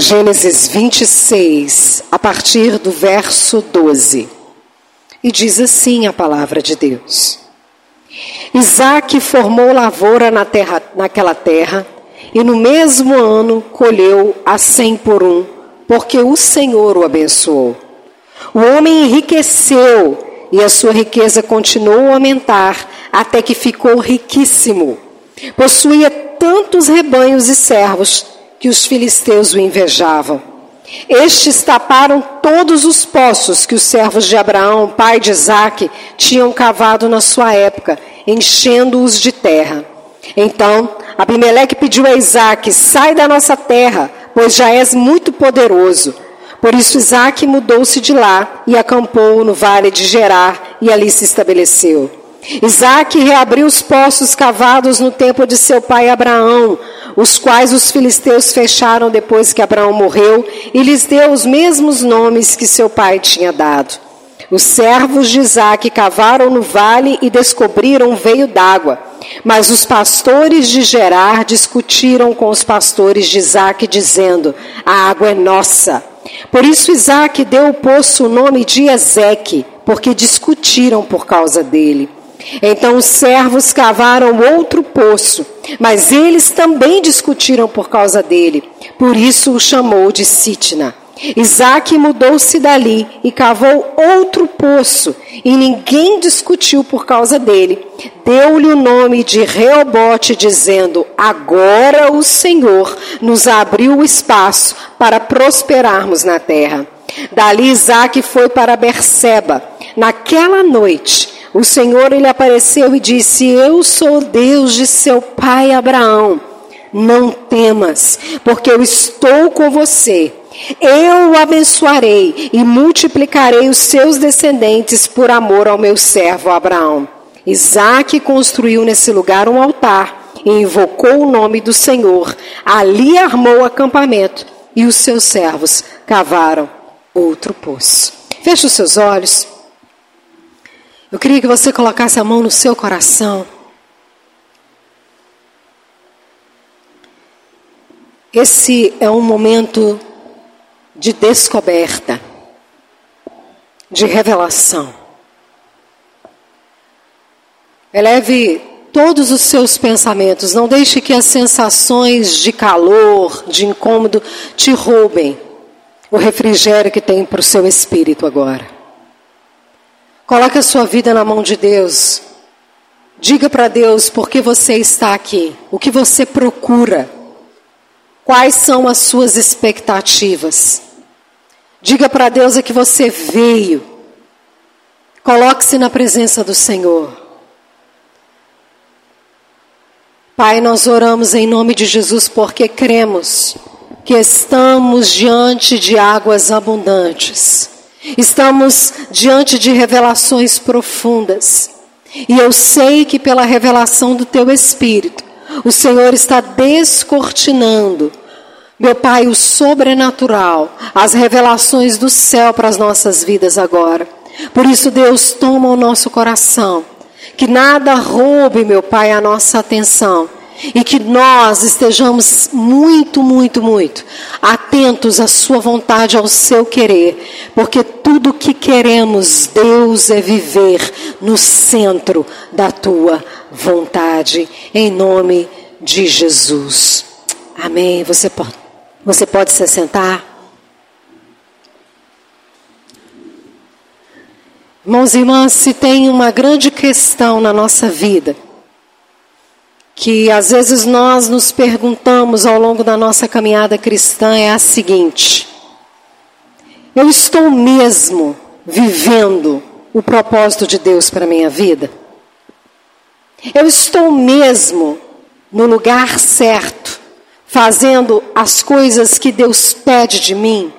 Gênesis 26, a partir do verso 12. E diz assim a palavra de Deus: Isaac formou lavoura na terra, naquela terra, e no mesmo ano colheu a cem por um, porque o Senhor o abençoou. O homem enriqueceu, e a sua riqueza continuou a aumentar, até que ficou riquíssimo. Possuía tantos rebanhos e servos que os filisteus o invejavam. Estes taparam todos os poços que os servos de Abraão, pai de Isaque, tinham cavado na sua época, enchendo-os de terra. Então, Abimeleque pediu a Isaque: Sai da nossa terra, pois já és muito poderoso. Por isso Isaque mudou-se de lá e acampou no vale de Gerar e ali se estabeleceu. Isaac reabriu os poços cavados no tempo de seu pai Abraão, os quais os filisteus fecharam depois que Abraão morreu, e lhes deu os mesmos nomes que seu pai tinha dado. Os servos de Isaac cavaram no vale e descobriram um veio d'água. Mas os pastores de Gerar discutiram com os pastores de Isaac, dizendo: A água é nossa. Por isso Isaac deu ao poço o nome de Ezeque, porque discutiram por causa dele. Então os servos cavaram outro poço, mas eles também discutiram por causa dele. Por isso o chamou de Sitna. Isaac mudou-se dali e cavou outro poço, e ninguém discutiu por causa dele. Deu-lhe o nome de Reobote, dizendo: Agora o Senhor nos abriu o espaço para prosperarmos na terra. Dali Isaac foi para Berseba. Naquela noite, o Senhor lhe apareceu e disse: Eu sou Deus de seu pai Abraão. Não temas, porque eu estou com você. Eu o abençoarei e multiplicarei os seus descendentes por amor ao meu servo Abraão. Isaac construiu nesse lugar um altar e invocou o nome do Senhor. Ali armou o acampamento e os seus servos cavaram outro poço. Feche os seus olhos. Eu queria que você colocasse a mão no seu coração. Esse é um momento de descoberta, de revelação. Eleve todos os seus pensamentos, não deixe que as sensações de calor, de incômodo, te roubem o refrigério que tem para o seu espírito agora. Coloque a sua vida na mão de Deus. Diga para Deus por que você está aqui, o que você procura, quais são as suas expectativas. Diga para Deus a que você veio. Coloque-se na presença do Senhor. Pai, nós oramos em nome de Jesus porque cremos que estamos diante de águas abundantes. Estamos diante de revelações profundas. E eu sei que pela revelação do teu Espírito, o Senhor está descortinando, meu Pai, o sobrenatural, as revelações do céu para as nossas vidas agora. Por isso, Deus, toma o nosso coração. Que nada roube, meu Pai, a nossa atenção e que nós estejamos muito, muito, muito atentos à Sua vontade, ao seu querer, porque tudo que queremos, Deus, é viver no centro da Tua vontade, em nome de Jesus. Amém. Você pode, você pode se sentar? Irmãos e irmãs, se tem uma grande questão na nossa vida, que às vezes nós nos perguntamos ao longo da nossa caminhada cristã é a seguinte: eu estou mesmo vivendo o propósito de Deus para minha vida? Eu estou mesmo no lugar certo, fazendo as coisas que Deus pede de mim?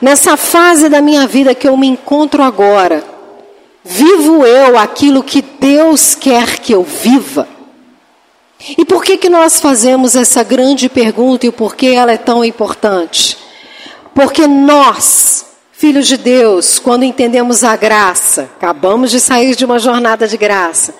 Nessa fase da minha vida que eu me encontro agora, vivo eu aquilo que Deus quer que eu viva? E por que, que nós fazemos essa grande pergunta e por que ela é tão importante? Porque nós, filhos de Deus, quando entendemos a graça, acabamos de sair de uma jornada de graça,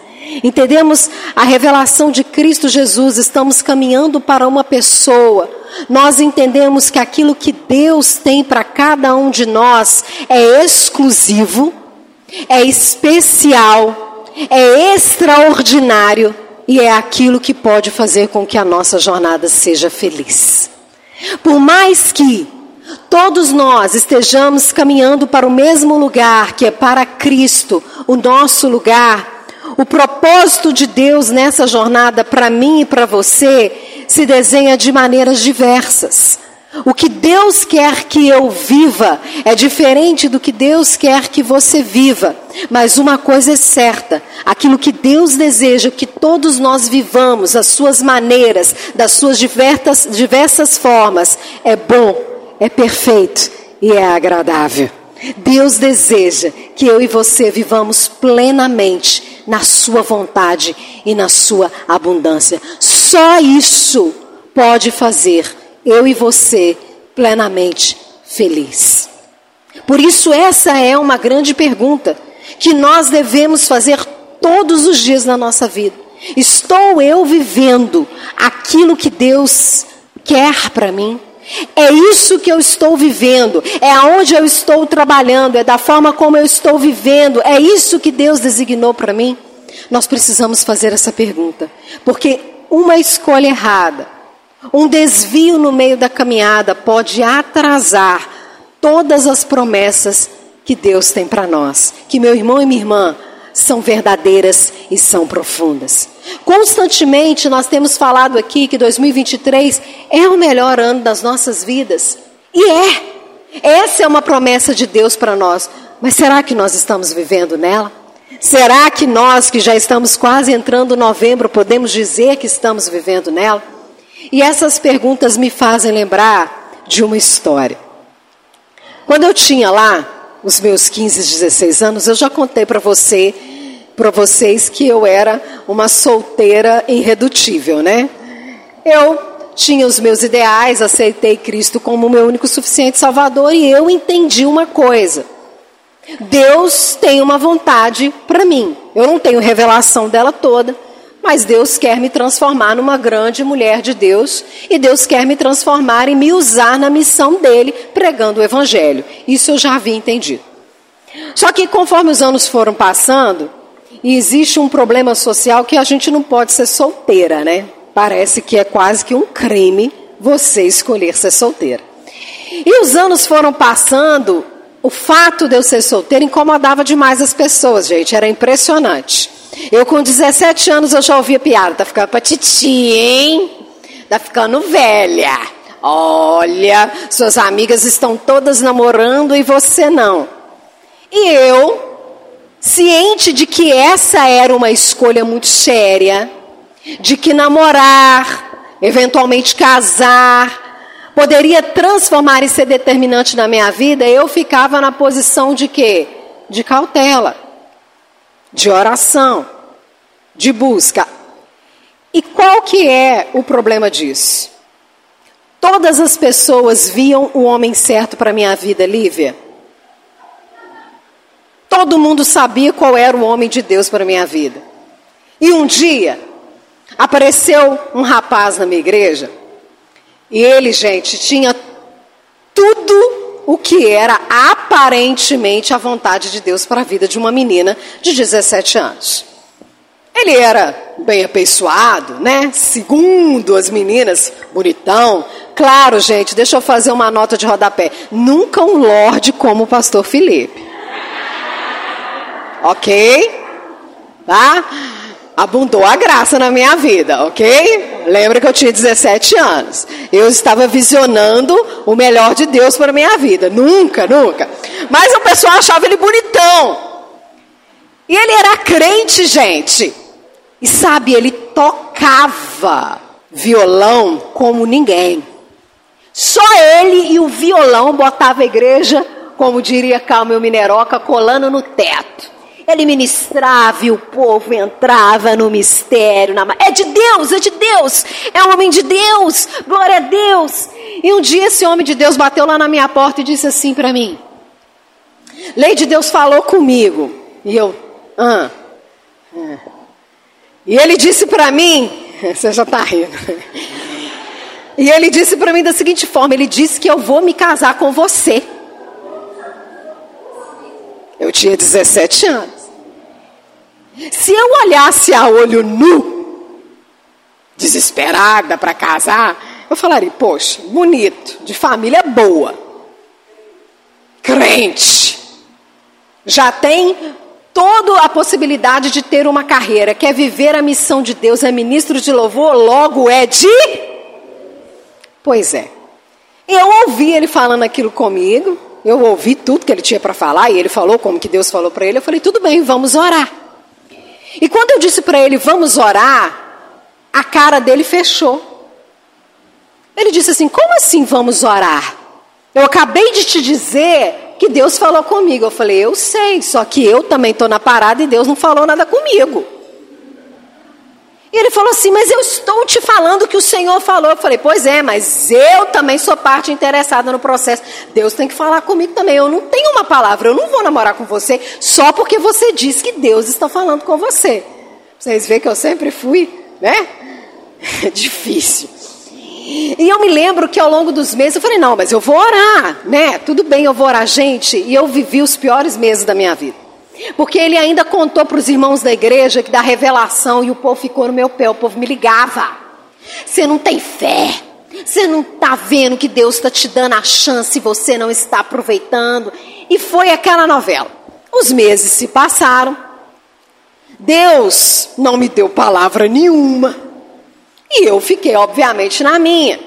entendemos a revelação de Cristo Jesus, estamos caminhando para uma pessoa. Nós entendemos que aquilo que Deus tem para cada um de nós é exclusivo, é especial, é extraordinário e é aquilo que pode fazer com que a nossa jornada seja feliz. Por mais que todos nós estejamos caminhando para o mesmo lugar, que é para Cristo, o nosso lugar, o propósito de Deus nessa jornada para mim e para você se desenha de maneiras diversas. O que Deus quer que eu viva é diferente do que Deus quer que você viva. Mas uma coisa é certa: aquilo que Deus deseja que todos nós vivamos, as suas maneiras, das suas diversas, diversas formas, é bom, é perfeito e é agradável. Deus deseja que eu e você vivamos plenamente na Sua vontade e na Sua abundância. Só isso pode fazer eu e você plenamente feliz. Por isso, essa é uma grande pergunta que nós devemos fazer todos os dias na nossa vida. Estou eu vivendo aquilo que Deus quer para mim? É isso que eu estou vivendo, é aonde eu estou trabalhando, é da forma como eu estou vivendo, é isso que Deus designou para mim? Nós precisamos fazer essa pergunta, porque uma escolha errada um desvio no meio da caminhada pode atrasar todas as promessas que Deus tem para nós, que meu irmão e minha irmã são verdadeiras e são profundas. Constantemente nós temos falado aqui que 2023 é o melhor ano das nossas vidas. E é. Essa é uma promessa de Deus para nós. Mas será que nós estamos vivendo nela? Será que nós, que já estamos quase entrando em novembro, podemos dizer que estamos vivendo nela? E essas perguntas me fazem lembrar de uma história. Quando eu tinha lá os meus 15, 16 anos, eu já contei para você, para vocês que eu era uma solteira irredutível, né? Eu tinha os meus ideais, aceitei Cristo como meu único suficiente Salvador e eu entendi uma coisa. Deus tem uma vontade para mim. Eu não tenho revelação dela toda, mas Deus quer me transformar numa grande mulher de Deus e Deus quer me transformar e me usar na missão dele pregando o evangelho. Isso eu já havia entendido. Só que conforme os anos foram passando, e existe um problema social que a gente não pode ser solteira, né? Parece que é quase que um crime você escolher ser solteira. E os anos foram passando, o fato de eu ser solteira incomodava demais as pessoas, gente, era impressionante. Eu com 17 anos eu já ouvia piada, tá ficando pra titi, hein? Tá ficando velha. Olha, suas amigas estão todas namorando e você não. E eu, ciente de que essa era uma escolha muito séria, de que namorar, eventualmente casar, poderia transformar e ser determinante na minha vida, eu ficava na posição de quê? De cautela de oração, de busca. E qual que é o problema disso? Todas as pessoas viam o homem certo para minha vida, Lívia. Todo mundo sabia qual era o homem de Deus para minha vida. E um dia apareceu um rapaz na minha igreja, e ele, gente, tinha tudo o que era aparentemente a vontade de Deus para a vida de uma menina de 17 anos. Ele era bem apessoado, né? Segundo as meninas, bonitão. Claro, gente, deixa eu fazer uma nota de rodapé. Nunca um lorde como o pastor Felipe. Ok? Tá? Abundou a graça na minha vida, ok? Lembra que eu tinha 17 anos. Eu estava visionando o melhor de Deus para a minha vida. Nunca, nunca. Mas o pessoal achava ele bonitão. E ele era crente, gente. E sabe, ele tocava violão como ninguém. Só ele e o violão botava a igreja, como diria Calma Mineroca, colando no teto. Ele ministrava e o povo entrava no mistério. Na... É de Deus, é de Deus. É um homem de Deus. Glória a Deus. E um dia esse homem de Deus bateu lá na minha porta e disse assim para mim: Lei de Deus falou comigo. E eu, ah, ah. E ele disse para mim, você já está rindo. E ele disse para mim da seguinte forma: ele disse que eu vou me casar com você. Eu tinha 17 anos. Se eu olhasse a olho nu, desesperada para casar, eu falaria: poxa, bonito, de família boa, crente, já tem toda a possibilidade de ter uma carreira, quer viver a missão de Deus, é ministro de louvor, logo é de. Pois é. Eu ouvi ele falando aquilo comigo, eu ouvi tudo que ele tinha para falar, e ele falou como que Deus falou para ele, eu falei, tudo bem, vamos orar. E quando eu disse para ele, vamos orar, a cara dele fechou. Ele disse assim: Como assim vamos orar? Eu acabei de te dizer que Deus falou comigo. Eu falei: Eu sei, só que eu também estou na parada e Deus não falou nada comigo. E ele falou assim: Mas eu estou te falando que o Senhor falou. Eu falei: Pois é, mas eu também sou parte interessada no processo. Deus tem que falar comigo também. Eu não tenho uma palavra, eu não vou namorar com você só porque você diz que Deus está falando com você. Vocês veem que eu sempre fui, né? Difícil. E eu me lembro que ao longo dos meses eu falei: Não, mas eu vou orar, né? Tudo bem, eu vou orar, gente. E eu vivi os piores meses da minha vida. Porque ele ainda contou para os irmãos da igreja que da revelação e o povo ficou no meu pé, o povo me ligava. Você não tem fé. Você não está vendo que Deus está te dando a chance e você não está aproveitando. E foi aquela novela. Os meses se passaram. Deus não me deu palavra nenhuma. E eu fiquei, obviamente, na minha.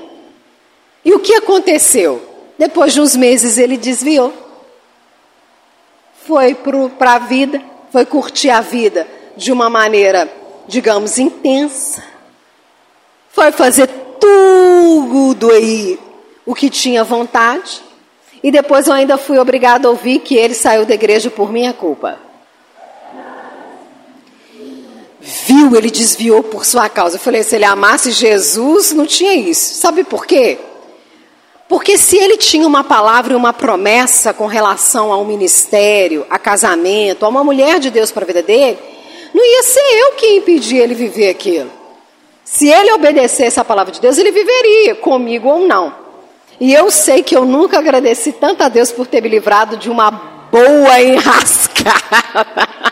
E o que aconteceu? Depois de uns meses ele desviou foi para a vida, foi curtir a vida de uma maneira, digamos, intensa. Foi fazer tudo aí o que tinha vontade. E depois eu ainda fui obrigado a ouvir que ele saiu da igreja por minha culpa. Viu, ele desviou por sua causa. Eu falei, se ele amasse Jesus, não tinha isso. Sabe por quê? Porque se ele tinha uma palavra e uma promessa com relação a um ministério, a casamento, a uma mulher de Deus para a vida dele, não ia ser eu que impedia ele viver aquilo. Se ele obedecesse a palavra de Deus, ele viveria, comigo ou não. E eu sei que eu nunca agradeci tanto a Deus por ter me livrado de uma boa enrascada.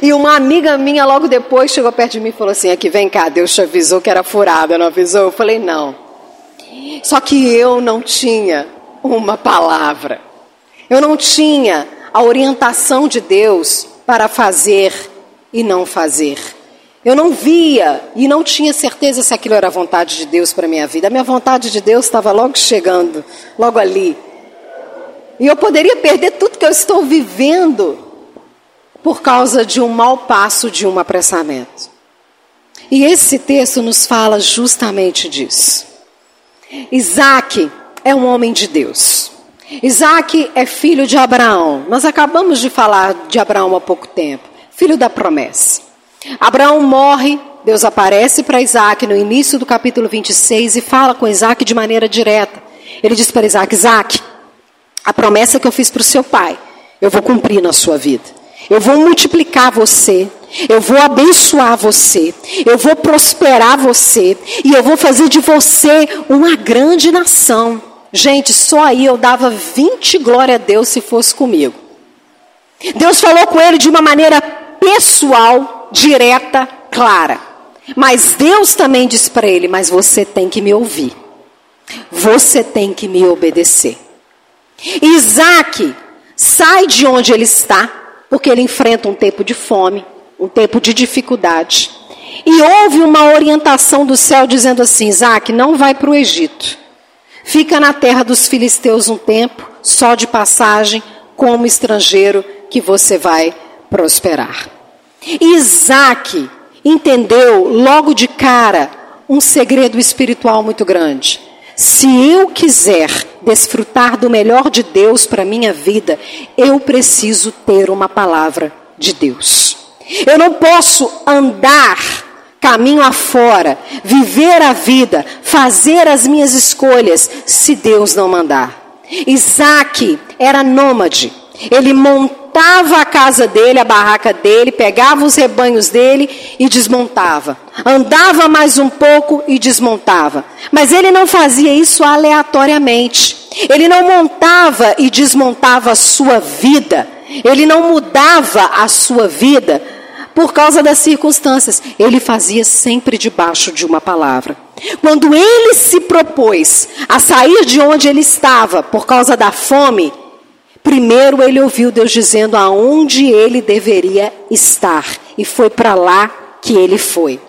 E uma amiga minha logo depois chegou perto de mim e falou assim: aqui vem cá, Deus te avisou que era furada, não avisou? Eu falei: não. Só que eu não tinha uma palavra. Eu não tinha a orientação de Deus para fazer e não fazer. Eu não via e não tinha certeza se aquilo era a vontade de Deus para minha vida. A minha vontade de Deus estava logo chegando, logo ali. E eu poderia perder tudo que eu estou vivendo por causa de um mau passo, de um apressamento. E esse texto nos fala justamente disso. Isaac é um homem de Deus. Isaac é filho de Abraão. Nós acabamos de falar de Abraão há pouco tempo. Filho da promessa. Abraão morre, Deus aparece para Isaac no início do capítulo 26 e fala com Isaac de maneira direta. Ele diz para Isaac: Isaac, a promessa que eu fiz para o seu pai, eu vou cumprir na sua vida. Eu vou multiplicar você. Eu vou abençoar você, eu vou prosperar você e eu vou fazer de você uma grande nação. Gente, só aí eu dava 20 glória a Deus se fosse comigo. Deus falou com ele de uma maneira pessoal, direta, clara. Mas Deus também disse para ele: Mas você tem que me ouvir. Você tem que me obedecer. Isaac sai de onde ele está, porque ele enfrenta um tempo de fome um tempo de dificuldade. E houve uma orientação do céu dizendo assim: Isaac, não vai para o Egito. Fica na terra dos filisteus um tempo, só de passagem, como estrangeiro, que você vai prosperar. Isaac entendeu logo de cara um segredo espiritual muito grande. Se eu quiser desfrutar do melhor de Deus para minha vida, eu preciso ter uma palavra de Deus. Eu não posso andar caminho afora, viver a vida, fazer as minhas escolhas, se Deus não mandar. Isaac era nômade. Ele montava a casa dele, a barraca dele, pegava os rebanhos dele e desmontava. Andava mais um pouco e desmontava. Mas ele não fazia isso aleatoriamente. Ele não montava e desmontava a sua vida. Ele não mudava a sua vida por causa das circunstâncias. Ele fazia sempre debaixo de uma palavra. Quando ele se propôs a sair de onde ele estava por causa da fome, primeiro ele ouviu Deus dizendo aonde ele deveria estar. E foi para lá que ele foi.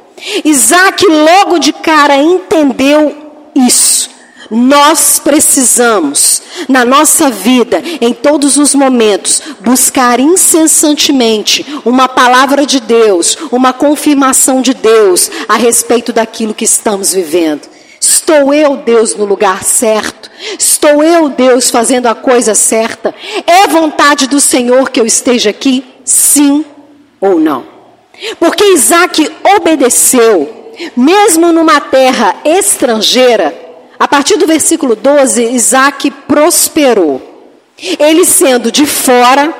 Isaac logo de cara entendeu isso. Nós precisamos, na nossa vida, em todos os momentos, buscar incessantemente uma palavra de Deus, uma confirmação de Deus a respeito daquilo que estamos vivendo. Estou eu, Deus, no lugar certo? Estou eu, Deus, fazendo a coisa certa? É vontade do Senhor que eu esteja aqui? Sim ou não? Porque Isaac obedeceu, mesmo numa terra estrangeira, a partir do versículo 12, Isaac prosperou. Ele sendo de fora,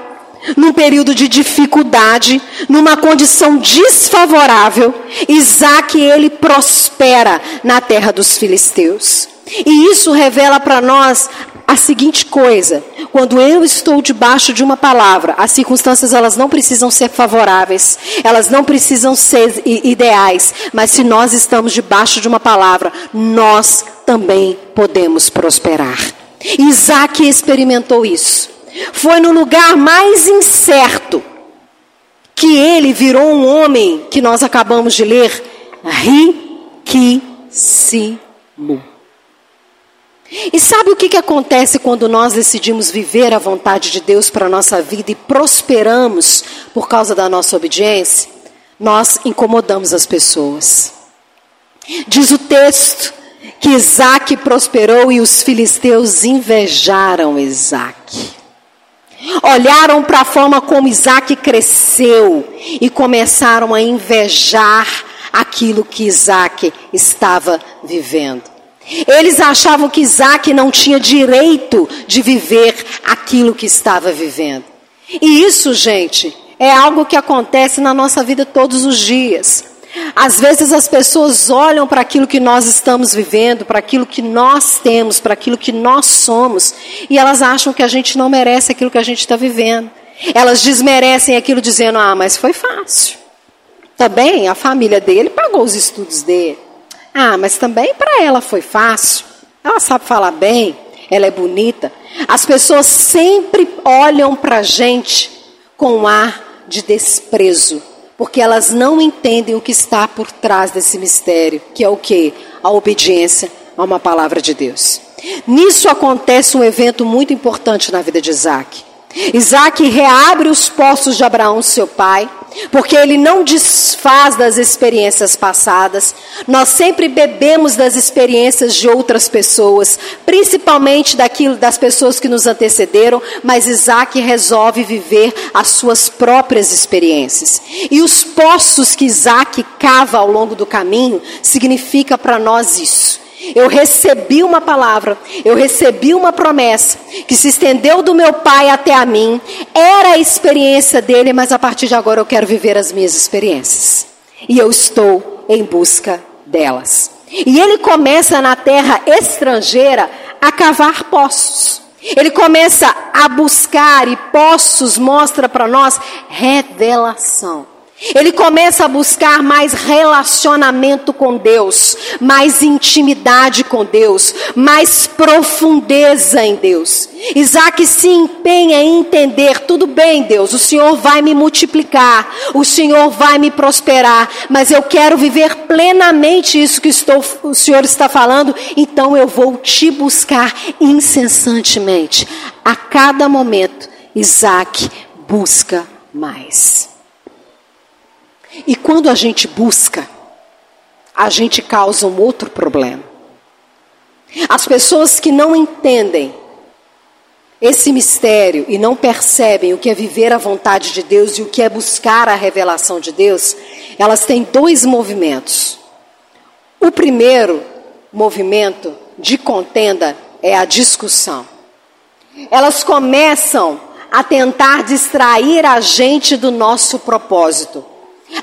num período de dificuldade, numa condição desfavorável, Isaac ele prospera na terra dos filisteus. E isso revela para nós a seguinte coisa: quando eu estou debaixo de uma palavra, as circunstâncias elas não precisam ser favoráveis, elas não precisam ser ideais, mas se nós estamos debaixo de uma palavra, nós também podemos prosperar. Isaac experimentou isso. Foi no lugar mais incerto que ele virou um homem que nós acabamos de ler, riquíssimo. E sabe o que, que acontece quando nós decidimos viver a vontade de Deus para a nossa vida e prosperamos por causa da nossa obediência? Nós incomodamos as pessoas. Diz o texto que Isaac prosperou e os filisteus invejaram Isaac. Olharam para a forma como Isaac cresceu e começaram a invejar aquilo que Isaac estava vivendo. Eles achavam que Isaac não tinha direito de viver aquilo que estava vivendo. E isso, gente, é algo que acontece na nossa vida todos os dias. Às vezes as pessoas olham para aquilo que nós estamos vivendo, para aquilo que nós temos, para aquilo que nós somos, e elas acham que a gente não merece aquilo que a gente está vivendo. Elas desmerecem aquilo dizendo: ah, mas foi fácil. Também a família dele pagou os estudos dele. Ah, mas também para ela foi fácil. Ela sabe falar bem, ela é bonita. As pessoas sempre olham para a gente com ar de desprezo porque elas não entendem o que está por trás desse mistério, que é o que? A obediência a uma palavra de Deus. Nisso acontece um evento muito importante na vida de Isaac. Isaac reabre os poços de Abraão, seu pai, porque ele não desfaz das experiências passadas. Nós sempre bebemos das experiências de outras pessoas, principalmente daquilo das pessoas que nos antecederam, mas Isaac resolve viver as suas próprias experiências. E os poços que Isaac cava ao longo do caminho significa para nós isso eu recebi uma palavra, eu recebi uma promessa que se estendeu do meu pai até a mim. Era a experiência dele, mas a partir de agora eu quero viver as minhas experiências. E eu estou em busca delas. E ele começa na terra estrangeira a cavar poços. Ele começa a buscar e poços mostra para nós revelação. Ele começa a buscar mais relacionamento com Deus, mais intimidade com Deus, mais profundeza em Deus. Isaac se empenha em entender: tudo bem, Deus, o Senhor vai me multiplicar, o Senhor vai me prosperar, mas eu quero viver plenamente isso que estou, o Senhor está falando, então eu vou te buscar incessantemente. A cada momento, Isaac busca mais. E quando a gente busca, a gente causa um outro problema. As pessoas que não entendem esse mistério e não percebem o que é viver a vontade de Deus e o que é buscar a revelação de Deus, elas têm dois movimentos. O primeiro movimento de contenda é a discussão. Elas começam a tentar distrair a gente do nosso propósito,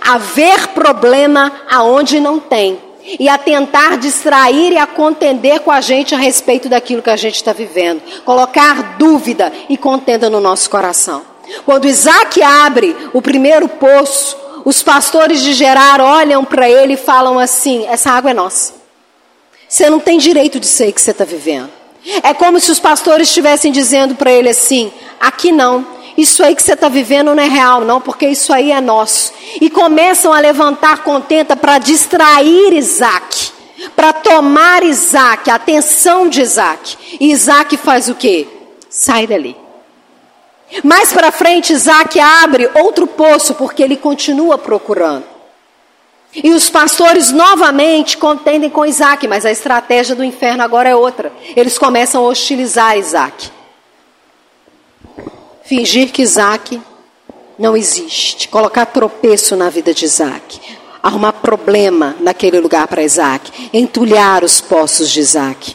a ver problema aonde não tem e a tentar distrair e a contender com a gente a respeito daquilo que a gente está vivendo, colocar dúvida e contenda no nosso coração. Quando Isaac abre o primeiro poço, os pastores de Gerar olham para ele e falam assim: essa água é nossa. Você não tem direito de ser que você está vivendo. É como se os pastores estivessem dizendo para ele assim: aqui não, isso aí que você está vivendo não é real, não, porque isso aí é nosso. E começam a levantar contenta para distrair Isaac, para tomar Isaac, a atenção de Isaac. E Isaac faz o quê? Sai dali. Mais para frente, Isaac abre outro poço, porque ele continua procurando. E os pastores novamente contendem com Isaac, mas a estratégia do inferno agora é outra. Eles começam a hostilizar Isaac. Fingir que Isaac não existe. Colocar tropeço na vida de Isaac. Arrumar problema naquele lugar para Isaac. Entulhar os poços de Isaac.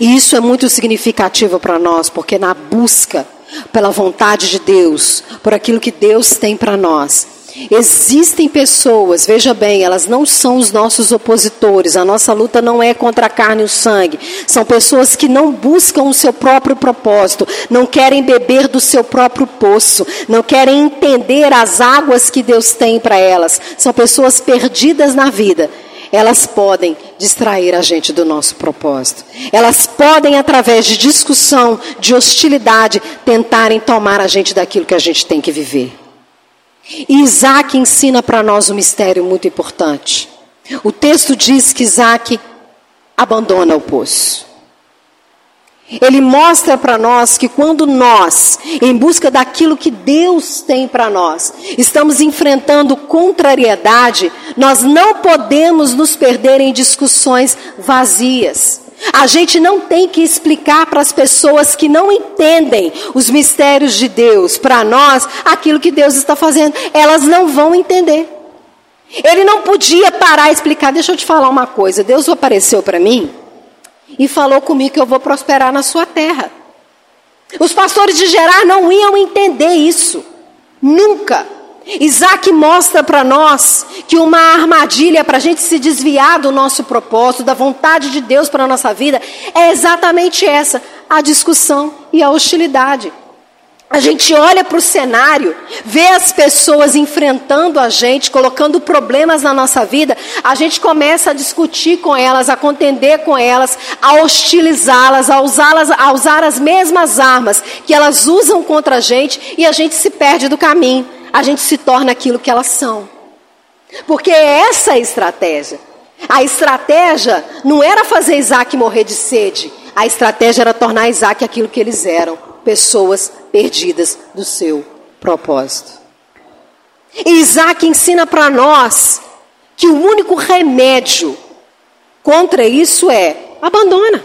E isso é muito significativo para nós, porque na busca pela vontade de Deus, por aquilo que Deus tem para nós, Existem pessoas, veja bem, elas não são os nossos opositores. A nossa luta não é contra a carne e o sangue. São pessoas que não buscam o seu próprio propósito, não querem beber do seu próprio poço, não querem entender as águas que Deus tem para elas. São pessoas perdidas na vida. Elas podem distrair a gente do nosso propósito. Elas podem, através de discussão, de hostilidade, tentarem tomar a gente daquilo que a gente tem que viver. E Isaac ensina para nós um mistério muito importante. O texto diz que Isaac abandona o poço. Ele mostra para nós que quando nós, em busca daquilo que Deus tem para nós, estamos enfrentando contrariedade, nós não podemos nos perder em discussões vazias. A gente não tem que explicar para as pessoas que não entendem os mistérios de Deus, para nós, aquilo que Deus está fazendo. Elas não vão entender. Ele não podia parar e explicar. Deixa eu te falar uma coisa. Deus apareceu para mim e falou comigo que eu vou prosperar na sua terra. Os pastores de Gerar não iam entender isso. Nunca. Isaac mostra para nós que uma armadilha para a gente se desviar do nosso propósito, da vontade de Deus para a nossa vida, é exatamente essa: a discussão e a hostilidade. A gente olha para o cenário, vê as pessoas enfrentando a gente, colocando problemas na nossa vida, a gente começa a discutir com elas, a contender com elas, a hostilizá-las, a usá-las, a usar as mesmas armas que elas usam contra a gente e a gente se perde do caminho a gente se torna aquilo que elas são. Porque é essa a estratégia. A estratégia não era fazer Isaac morrer de sede. A estratégia era tornar Isaac aquilo que eles eram: pessoas perdidas do seu propósito. E Isaac ensina para nós que o único remédio contra isso é abandona.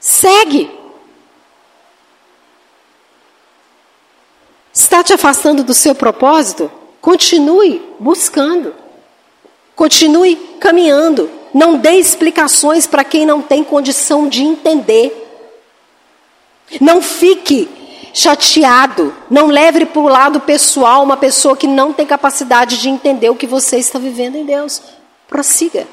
Segue. Está te afastando do seu propósito? Continue buscando. Continue caminhando. Não dê explicações para quem não tem condição de entender. Não fique chateado. Não leve para o lado pessoal uma pessoa que não tem capacidade de entender o que você está vivendo em Deus. Prossiga.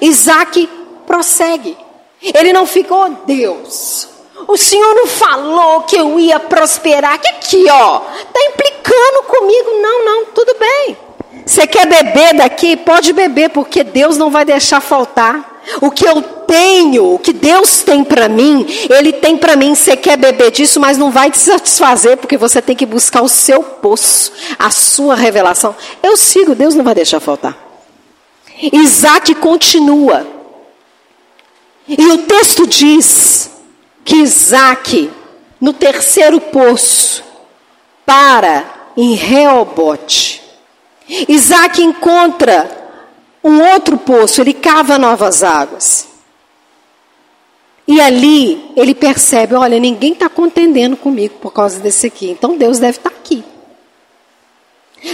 Isaac prossegue. Ele não ficou, Deus, o Senhor não falou que eu ia prosperar. Que aqui, ó, tá implicando comigo? Não, não, tudo bem. Você quer beber daqui? Pode beber, porque Deus não vai deixar faltar. O que eu tenho, o que Deus tem para mim, Ele tem para mim. Você quer beber disso, mas não vai te satisfazer, porque você tem que buscar o seu poço, a sua revelação. Eu sigo, Deus não vai deixar faltar. Isaac continua. E o texto diz que Isaac, no terceiro poço, para em Reobote. Isaac encontra um outro poço, ele cava novas águas. E ali ele percebe: olha, ninguém está contendendo comigo por causa desse aqui. Então Deus deve estar tá aqui.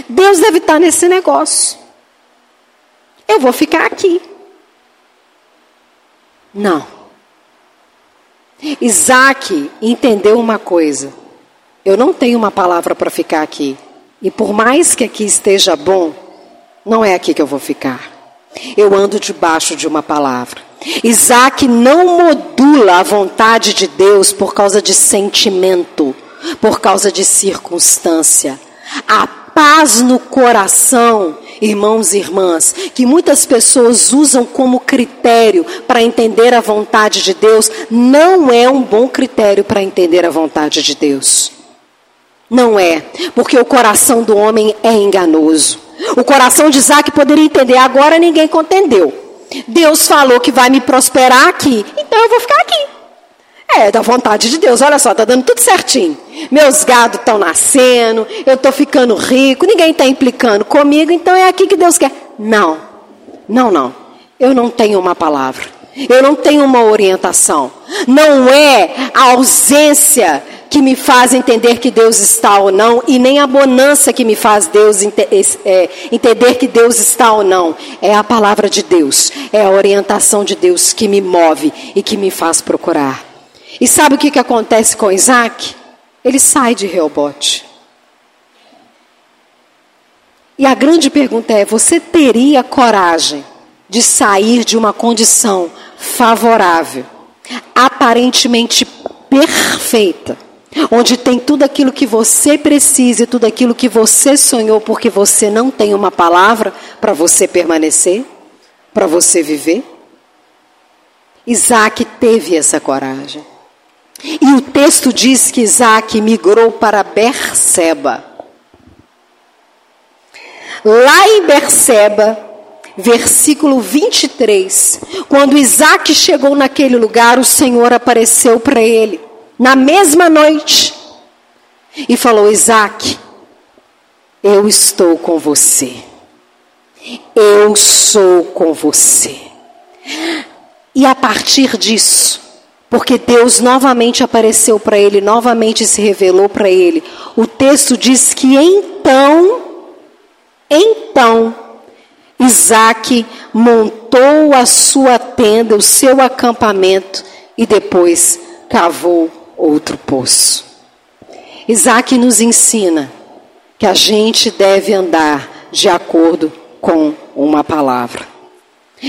Deus deve estar tá nesse negócio. Eu vou ficar aqui. Não. Isaac entendeu uma coisa: eu não tenho uma palavra para ficar aqui. E por mais que aqui esteja bom, não é aqui que eu vou ficar. Eu ando debaixo de uma palavra. Isaac não modula a vontade de Deus por causa de sentimento, por causa de circunstância. A paz no coração, irmãos e irmãs, que muitas pessoas usam como critério para entender a vontade de Deus, não é um bom critério para entender a vontade de Deus. Não é, porque o coração do homem é enganoso. O coração de Isaac poderia entender, agora ninguém contendeu. Deus falou que vai me prosperar aqui, então eu vou ficar aqui. É, da vontade de Deus, olha só, está dando tudo certinho. Meus gados estão nascendo, eu estou ficando rico, ninguém está implicando comigo, então é aqui que Deus quer. Não, não, não. Eu não tenho uma palavra. Eu não tenho uma orientação. Não é a ausência que me faz entender que Deus está ou não, e nem a bonança que me faz Deus é, entender que Deus está ou não. É a palavra de Deus, é a orientação de Deus que me move e que me faz procurar. E sabe o que, que acontece com Isaac? Ele sai de Reobote. E a grande pergunta é: você teria coragem de sair de uma condição favorável, aparentemente perfeita, onde tem tudo aquilo que você precisa e tudo aquilo que você sonhou, porque você não tem uma palavra para você permanecer, para você viver? Isaac teve essa coragem. E o texto diz que Isaac migrou para Berseba. Lá em Berseba, versículo 23, quando Isaac chegou naquele lugar, o Senhor apareceu para ele na mesma noite e falou: Isaac, eu estou com você. Eu sou com você. E a partir disso, porque Deus novamente apareceu para ele, novamente se revelou para ele, o texto diz que então, então, Isaac montou a sua tenda, o seu acampamento, e depois cavou outro poço. Isaac nos ensina que a gente deve andar de acordo com uma palavra.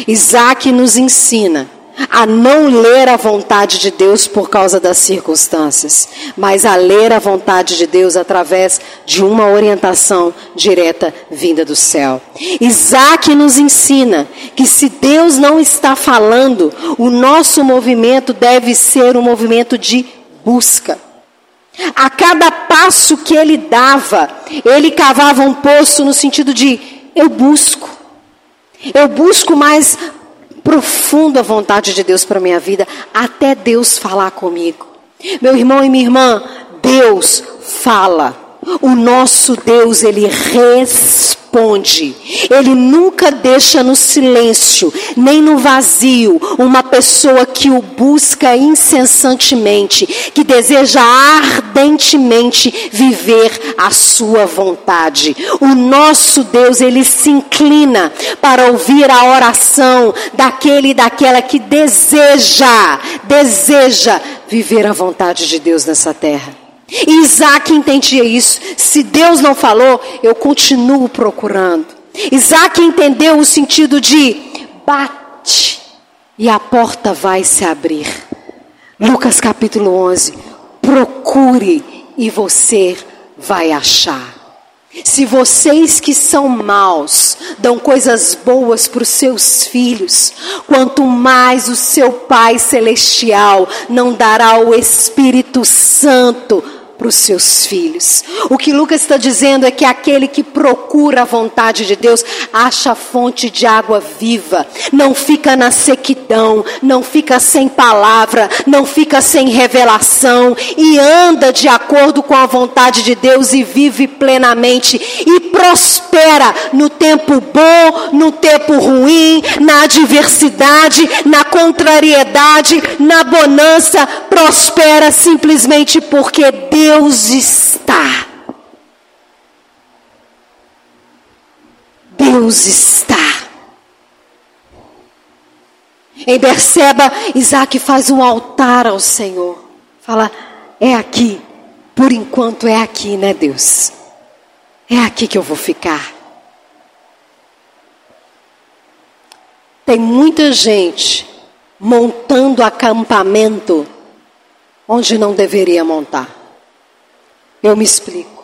Isaac nos ensina a não ler a vontade de Deus por causa das circunstâncias, mas a ler a vontade de Deus através de uma orientação direta vinda do céu. Isaac nos ensina que se Deus não está falando, o nosso movimento deve ser um movimento de busca. A cada passo que ele dava, ele cavava um poço no sentido de eu busco. Eu busco mais profundo a vontade de Deus para minha vida, até Deus falar comigo. Meu irmão e minha irmã, Deus fala. O nosso Deus, ele responde. Ele nunca deixa no silêncio, nem no vazio, uma pessoa que o busca incessantemente, que deseja ardentemente viver a sua vontade. O nosso Deus, ele se inclina para ouvir a oração daquele e daquela que deseja, deseja viver a vontade de Deus nessa terra. Isaac entendia isso. Se Deus não falou, eu continuo procurando. Isaac entendeu o sentido de bate e a porta vai se abrir. Lucas capítulo 11. Procure e você vai achar. Se vocês que são maus dão coisas boas para os seus filhos, quanto mais o seu Pai Celestial não dará o Espírito Santo para os seus filhos. O que Lucas está dizendo é que aquele que procura a vontade de Deus acha fonte de água viva, não fica na sequidão, não fica sem palavra, não fica sem revelação e anda de acordo com a vontade de Deus e vive plenamente e prospera no tempo bom, no tempo ruim, na adversidade, na contrariedade, na bonança, prospera simplesmente porque Deus Deus está. Deus está. Em Berseba, Isaac faz um altar ao Senhor. Fala, é aqui. Por enquanto é aqui, né, Deus? É aqui que eu vou ficar. Tem muita gente montando acampamento onde não deveria montar. Eu me explico.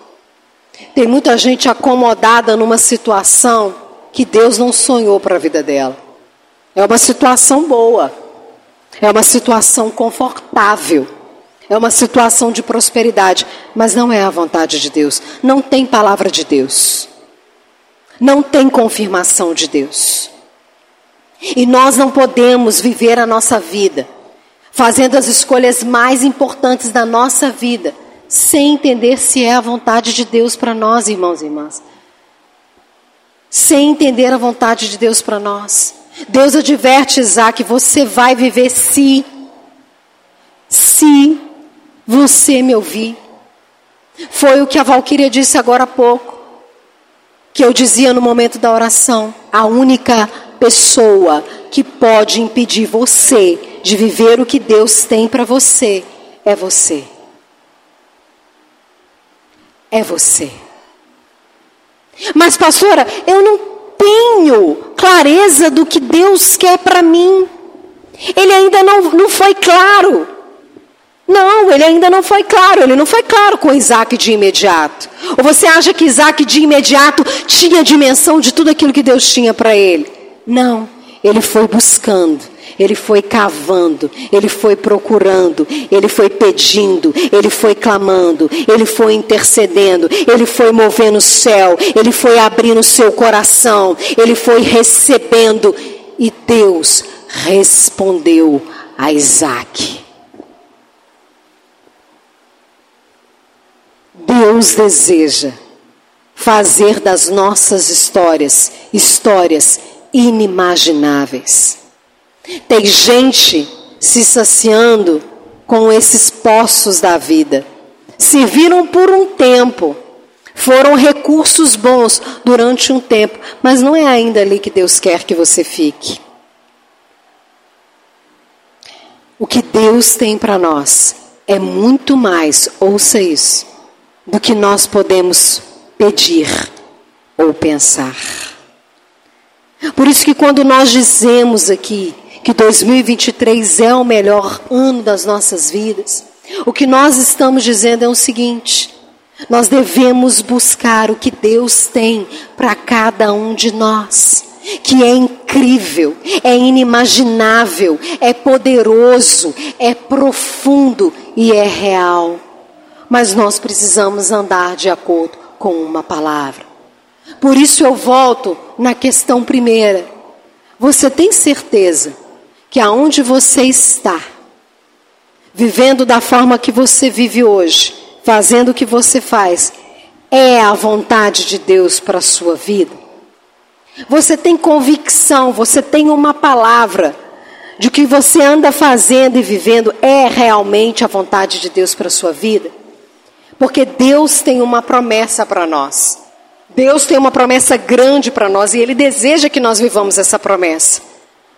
Tem muita gente acomodada numa situação que Deus não sonhou para a vida dela. É uma situação boa. É uma situação confortável. É uma situação de prosperidade, mas não é a vontade de Deus. Não tem palavra de Deus. Não tem confirmação de Deus. E nós não podemos viver a nossa vida fazendo as escolhas mais importantes da nossa vida, sem entender se é a vontade de Deus para nós, irmãos e irmãs. Sem entender a vontade de Deus para nós. Deus adverte Isaac: você vai viver se, se você me ouvir. Foi o que a Valquíria disse agora há pouco, que eu dizia no momento da oração. A única pessoa que pode impedir você de viver o que Deus tem para você é você. É você. Mas, pastora, eu não tenho clareza do que Deus quer para mim. Ele ainda não, não foi claro. Não, ele ainda não foi claro. Ele não foi claro com Isaac de imediato. Ou você acha que Isaac de imediato tinha dimensão de tudo aquilo que Deus tinha para ele? Não, ele foi buscando, ele foi cavando, ele foi procurando, ele foi pedindo, ele foi clamando, ele foi intercedendo, ele foi movendo o céu, ele foi abrindo seu coração, ele foi recebendo e Deus respondeu a Isaac. Deus deseja fazer das nossas histórias histórias inimagináveis. Tem gente se saciando com esses poços da vida. Serviram por um tempo, foram recursos bons durante um tempo, mas não é ainda ali que Deus quer que você fique. O que Deus tem para nós é muito mais, ouça isso, do que nós podemos pedir ou pensar. Por isso que quando nós dizemos aqui que 2023 é o melhor ano das nossas vidas, o que nós estamos dizendo é o seguinte: nós devemos buscar o que Deus tem para cada um de nós, que é incrível, é inimaginável, é poderoso, é profundo e é real. Mas nós precisamos andar de acordo com uma palavra. Por isso eu volto na questão primeira. Você tem certeza que aonde você está, vivendo da forma que você vive hoje, fazendo o que você faz, é a vontade de Deus para a sua vida? Você tem convicção, você tem uma palavra de que você anda fazendo e vivendo é realmente a vontade de Deus para a sua vida? Porque Deus tem uma promessa para nós. Deus tem uma promessa grande para nós e Ele deseja que nós vivamos essa promessa.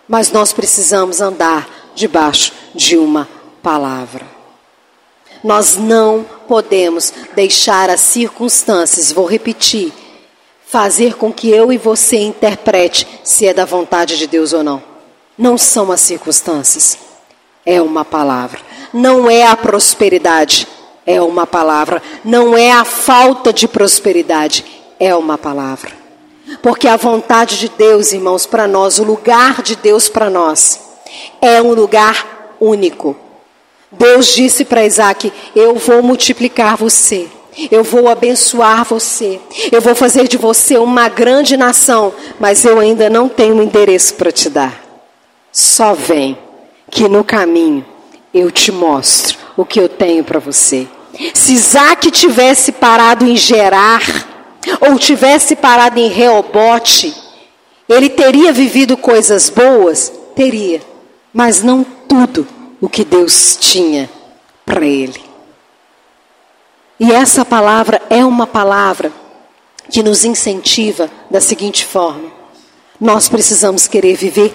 Mas nós precisamos andar debaixo de uma palavra. Nós não podemos deixar as circunstâncias, vou repetir, fazer com que eu e você interprete se é da vontade de Deus ou não. Não são as circunstâncias, é uma palavra. Não é a prosperidade, é uma palavra. Não é a falta de prosperidade, é uma palavra. Porque a vontade de Deus, irmãos, para nós, o lugar de Deus para nós, é um lugar único. Deus disse para Isaac: Eu vou multiplicar você. Eu vou abençoar você. Eu vou fazer de você uma grande nação. Mas eu ainda não tenho um endereço para te dar. Só vem, que no caminho eu te mostro o que eu tenho para você. Se Isaac tivesse parado em Gerar, ou tivesse parado em Reobote, ele teria vivido coisas boas? Teria, mas não tudo o que Deus tinha para ele. E essa palavra é uma palavra que nos incentiva da seguinte forma: nós precisamos querer viver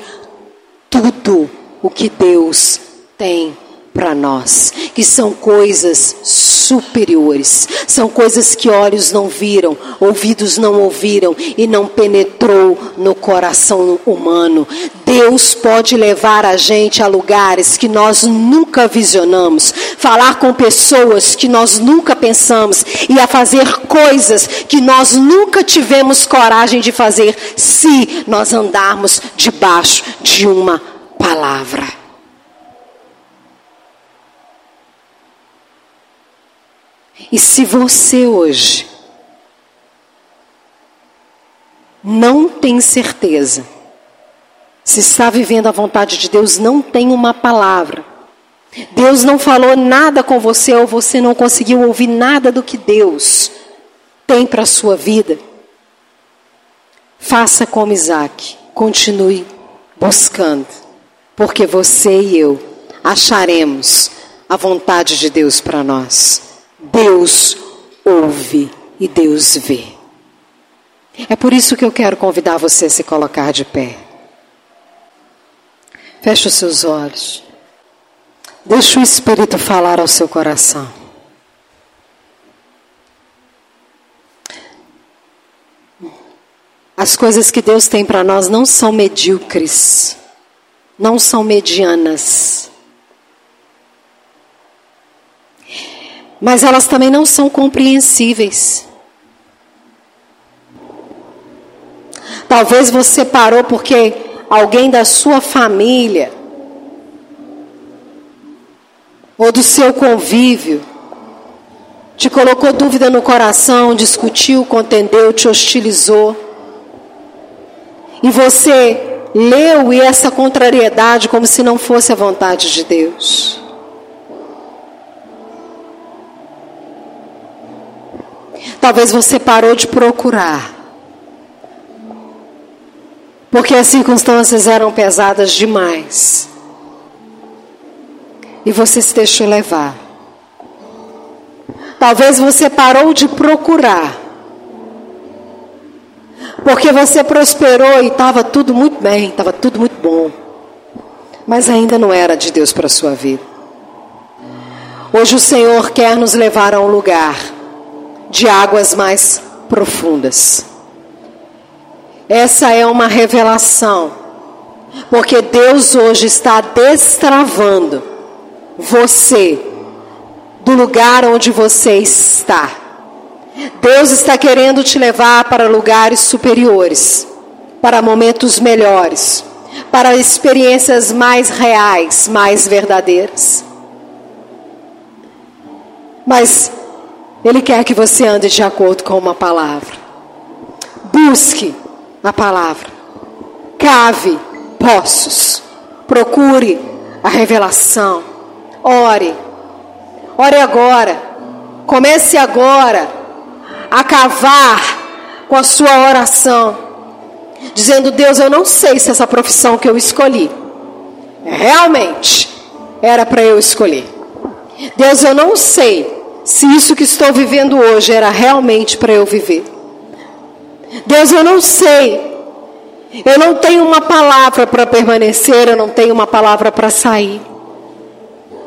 tudo o que Deus tem para nós, que são coisas superiores. São coisas que olhos não viram, ouvidos não ouviram e não penetrou no coração humano. Deus pode levar a gente a lugares que nós nunca visionamos, falar com pessoas que nós nunca pensamos e a fazer coisas que nós nunca tivemos coragem de fazer se nós andarmos debaixo de uma palavra. E se você hoje não tem certeza, se está vivendo a vontade de Deus, não tem uma palavra. Deus não falou nada com você ou você não conseguiu ouvir nada do que Deus tem para a sua vida. Faça como Isaac, continue buscando, porque você e eu acharemos a vontade de Deus para nós. Deus ouve e Deus vê. É por isso que eu quero convidar você a se colocar de pé. Feche os seus olhos. Deixe o Espírito falar ao seu coração. As coisas que Deus tem para nós não são medíocres, não são medianas. Mas elas também não são compreensíveis. Talvez você parou porque alguém da sua família ou do seu convívio te colocou dúvida no coração, discutiu, contendeu, te hostilizou. E você leu essa contrariedade como se não fosse a vontade de Deus. Talvez você parou de procurar. Porque as circunstâncias eram pesadas demais. E você se deixou levar. Talvez você parou de procurar. Porque você prosperou e estava tudo muito bem, estava tudo muito bom. Mas ainda não era de Deus para a sua vida. Hoje o Senhor quer nos levar a um lugar de águas mais profundas. Essa é uma revelação, porque Deus hoje está destravando você do lugar onde você está. Deus está querendo te levar para lugares superiores, para momentos melhores, para experiências mais reais, mais verdadeiras. Mas ele quer que você ande de acordo com uma palavra. Busque a palavra. Cave poços. Procure a revelação. Ore. Ore agora. Comece agora a cavar com a sua oração. Dizendo: Deus, eu não sei se essa profissão que eu escolhi realmente era para eu escolher. Deus, eu não sei se isso que estou vivendo hoje era realmente para eu viver. Deus, eu não sei. Eu não tenho uma palavra para permanecer, eu não tenho uma palavra para sair.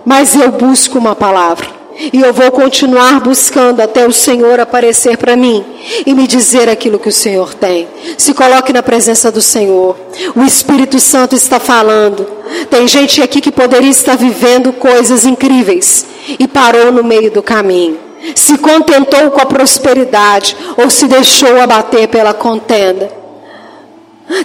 Mas eu busco uma palavra. E eu vou continuar buscando até o Senhor aparecer para mim e me dizer aquilo que o Senhor tem. Se coloque na presença do Senhor. O Espírito Santo está falando. Tem gente aqui que poderia estar vivendo coisas incríveis e parou no meio do caminho. Se contentou com a prosperidade ou se deixou abater pela contenda.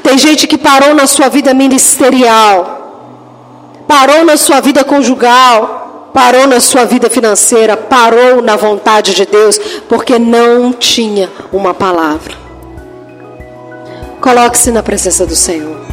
Tem gente que parou na sua vida ministerial, parou na sua vida conjugal, parou na sua vida financeira, parou na vontade de Deus, porque não tinha uma palavra. Coloque-se na presença do Senhor.